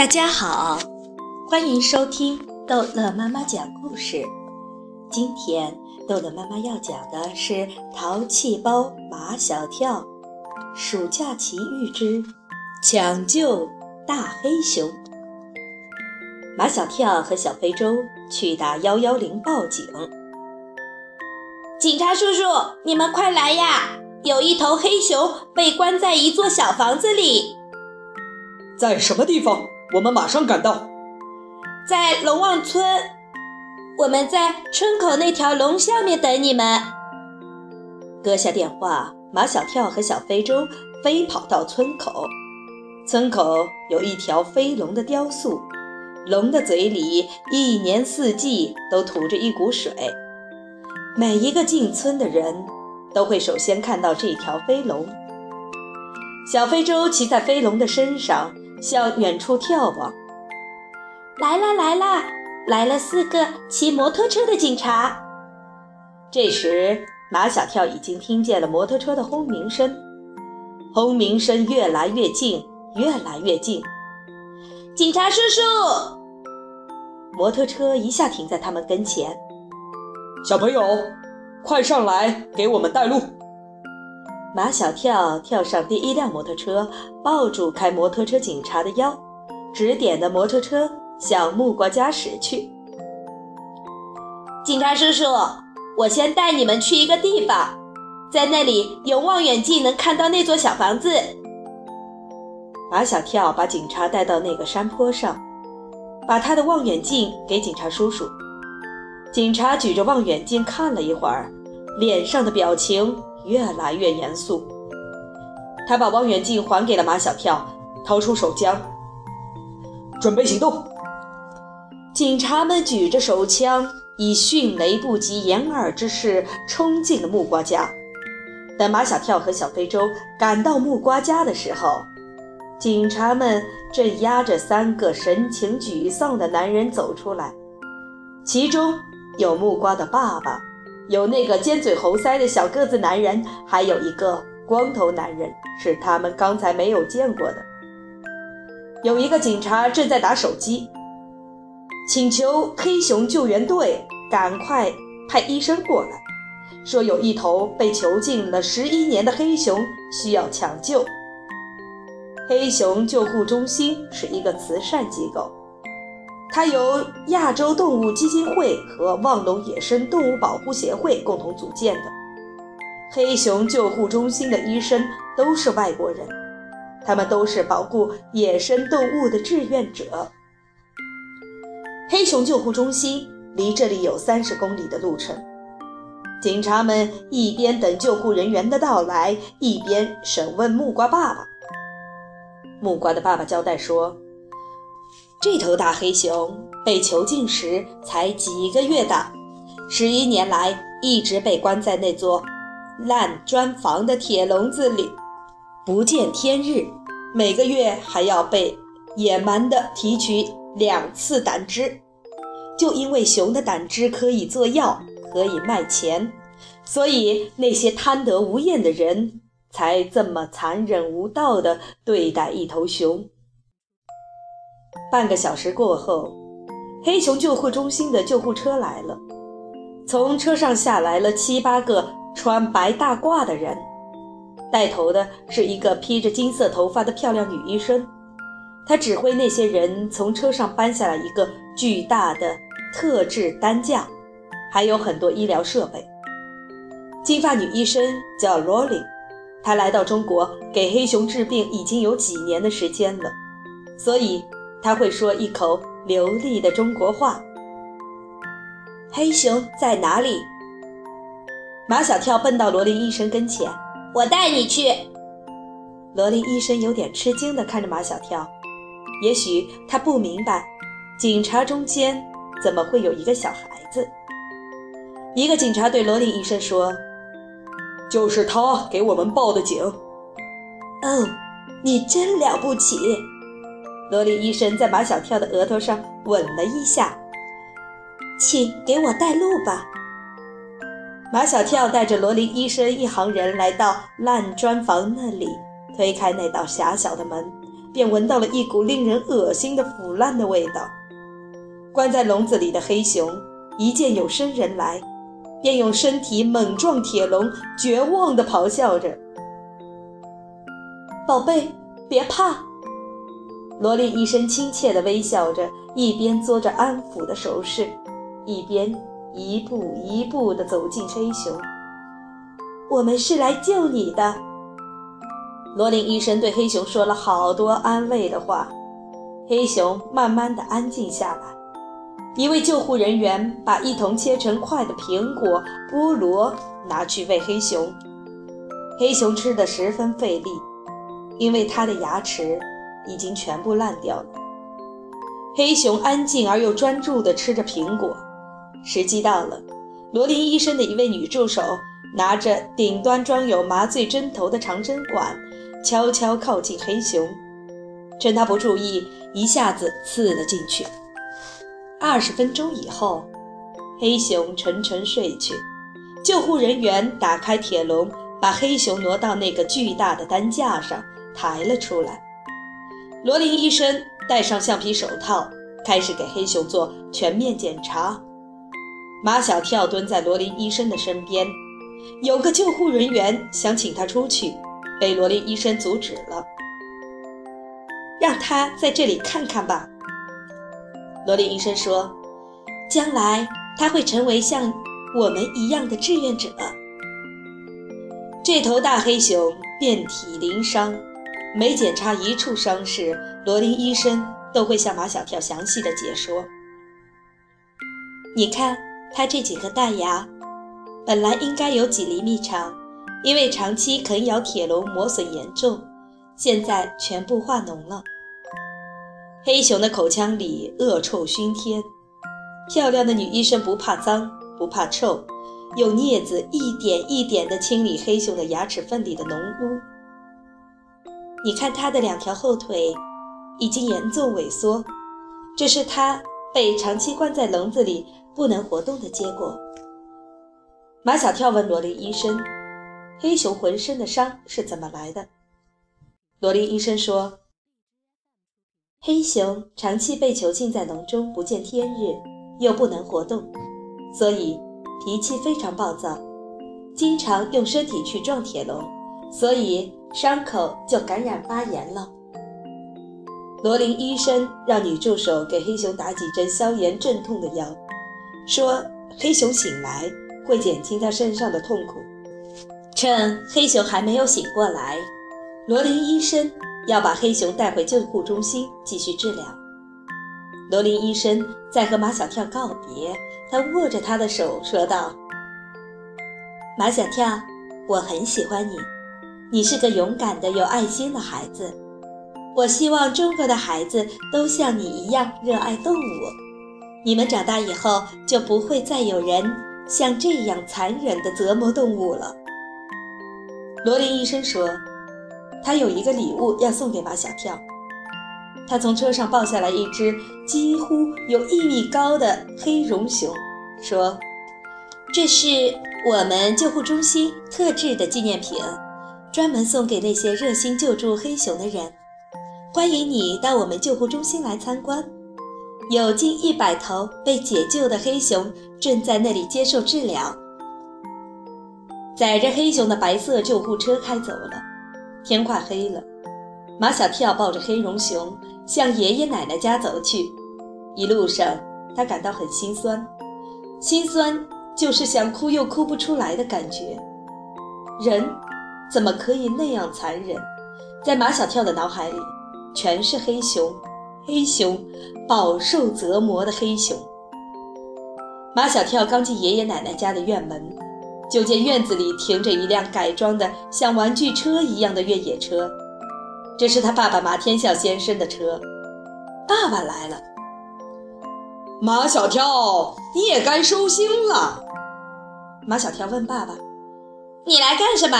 大家好，欢迎收听逗乐妈妈讲故事。今天逗乐妈妈要讲的是《淘气包马小跳》暑假奇遇之抢救大黑熊。马小跳和小非洲去打幺幺零报警。警察叔叔，你们快来呀！有一头黑熊被关在一座小房子里。在什么地方？我们马上赶到。在龙旺村，我们在村口那条龙下面等你们。搁下电话，马小跳和小非洲飞跑到村口。村口有一条飞龙的雕塑，龙的嘴里一年四季都吐着一股水。每一个进村的人都会首先看到这条飞龙。小非洲骑在飞龙的身上，向远处眺望。来啦来啦，来了四个骑摩托车的警察。这时，马小跳已经听见了摩托车的轰鸣声，轰鸣声越来越近，越来越近。警察叔叔，摩托车一下停在他们跟前。小朋友，快上来给我们带路！马小跳跳上第一辆摩托车，抱住开摩托车警察的腰，指点的摩托车向木瓜家驶去。警察叔叔，我先带你们去一个地方，在那里用望远镜能看到那座小房子。马小跳把警察带到那个山坡上，把他的望远镜给警察叔叔。警察举着望远镜看了一会儿，脸上的表情越来越严肃。他把望远镜还给了马小跳，掏出手枪，准备行动。警察们举着手枪，以迅雷不及掩耳之势冲进了木瓜家。等马小跳和小非洲赶到木瓜家的时候，警察们正押着三个神情沮丧的男人走出来，其中。有木瓜的爸爸，有那个尖嘴猴腮的小个子男人，还有一个光头男人，是他们刚才没有见过的。有一个警察正在打手机，请求黑熊救援队赶快派医生过来，说有一头被囚禁了十一年的黑熊需要抢救。黑熊救护中心是一个慈善机构。它由亚洲动物基金会和望龙野生动物保护协会共同组建的。黑熊救护中心的医生都是外国人，他们都是保护野生动物的志愿者。黑熊救护中心离这里有三十公里的路程。警察们一边等救护人员的到来，一边审问木瓜爸爸。木瓜的爸爸交代说。这头大黑熊被囚禁时才几个月大，十一年来一直被关在那座烂砖房的铁笼子里，不见天日。每个月还要被野蛮地提取两次胆汁，就因为熊的胆汁可以做药，可以卖钱，所以那些贪得无厌的人才这么残忍无道地对待一头熊。半个小时过后，黑熊救护中心的救护车来了。从车上下来了七八个穿白大褂的人，带头的是一个披着金色头发的漂亮女医生。她指挥那些人从车上搬下来一个巨大的特制担架，还有很多医疗设备。金发女医生叫罗琳，她来到中国给黑熊治病已经有几年的时间了，所以。他会说一口流利的中国话。黑熊在哪里？马小跳奔到罗琳医生跟前，我带你去。罗琳医生有点吃惊地看着马小跳，也许他不明白，警察中间怎么会有一个小孩子。一个警察对罗琳医生说：“就是他给我们报的警。”哦，你真了不起。罗琳医生在马小跳的额头上吻了一下，请给我带路吧。马小跳带着罗琳医生一行人来到烂砖房那里，推开那道狭小的门，便闻到了一股令人恶心的腐烂的味道。关在笼子里的黑熊一见有生人来，便用身体猛撞铁笼，绝望地咆哮着：“宝贝，别怕。”罗琳医生亲切地微笑着，一边做着安抚的手势，一边一步一步地走近黑熊。“我们是来救你的。”罗琳医生对黑熊说了好多安慰的话，黑熊慢慢地安静下来。一位救护人员把一桶切成块的苹果、菠萝拿去喂黑熊，黑熊吃得十分费力，因为它的牙齿已经全部烂掉了。黑熊安静而又专注地吃着苹果。时机到了，罗琳医生的一位女助手拿着顶端装有麻醉针头的长针管，悄悄靠近黑熊，趁他不注意，一下子刺了进去。二十分钟以后，黑熊沉沉睡去。救护人员打开铁笼，把黑熊挪到那个巨大的担架上，抬了出来。罗琳医生戴上橡皮手套，开始给黑熊做全面检查。马小跳蹲在罗琳医生的身边。有个救护人员想请他出去，被罗琳医生阻止了。让他在这里看看吧。罗琳医生说：“将来他会成为像我们一样的志愿者。”这头大黑熊遍体鳞伤，每检查一处伤势，罗琳医生都会向马小跳详细的解说。你看，他这几颗大牙，本来应该有几厘米长，因为长期啃咬铁笼磨损严重，现在全部化脓了。黑熊的口腔里恶臭熏天，漂亮的女医生不怕脏不怕臭，用镊子一点一点地清理黑熊的牙齿缝里的脓污。你看它的两条后腿已经严重萎缩，这是它被长期关在笼子里不能活动的结果。马小跳问罗琳医生：“黑熊浑身的伤是怎么来的？”罗琳医生说。黑熊长期被囚禁在笼中，不见天日，又不能活动，所以脾气非常暴躁，经常用身体去撞铁笼，所以伤口就感染发炎了。罗琳医生让女助手给黑熊打几针消炎镇痛的药，说黑熊醒来会减轻它身上的痛苦。趁黑熊还没有醒过来，罗琳医生。要把黑熊带回救护中心继续治疗。罗琳医生在和马小跳告别，他握着他的手说道：“马小跳，我很喜欢你，你是个勇敢的、有爱心的孩子。我希望中国的孩子都像你一样热爱动物。你们长大以后就不会再有人像这样残忍地折磨动物了。”罗琳医生说。他有一个礼物要送给马小跳。他从车上抱下来一只几乎有一米高的黑绒熊，说：“这是我们救护中心特制的纪念品，专门送给那些热心救助黑熊的人。欢迎你到我们救护中心来参观。有近一百头被解救的黑熊正在那里接受治疗。”载着黑熊的白色救护车开走了。天快黑了，马小跳抱着黑绒熊向爷爷奶奶家走去。一路上，他感到很心酸，心酸就是想哭又哭不出来的感觉。人怎么可以那样残忍？在马小跳的脑海里，全是黑熊，黑熊，饱受折磨的黑熊。马小跳刚进爷爷奶奶家的院门。就见院子里停着一辆改装的像玩具车一样的越野车，这是他爸爸马天笑先生的车。爸爸来了，马小跳，你也该收心了。马小跳问爸爸：“你来干什么？”“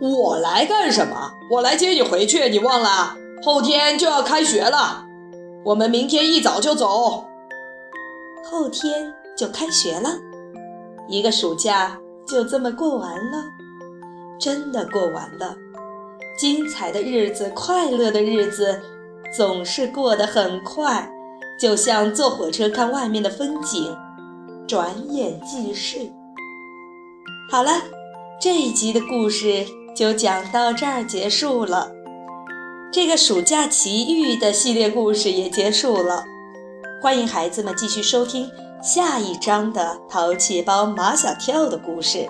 我来干什么？我来接你回去。你忘了，后天就要开学了，我们明天一早就走。”“后天就开学了。”一个暑假就这么过完了，真的过完了。精彩的日子，快乐的日子，总是过得很快，就像坐火车看外面的风景，转眼即逝。好了，这一集的故事就讲到这儿结束了。这个暑假奇遇的系列故事也结束了，欢迎孩子们继续收听下一章的淘气包马小跳的故事。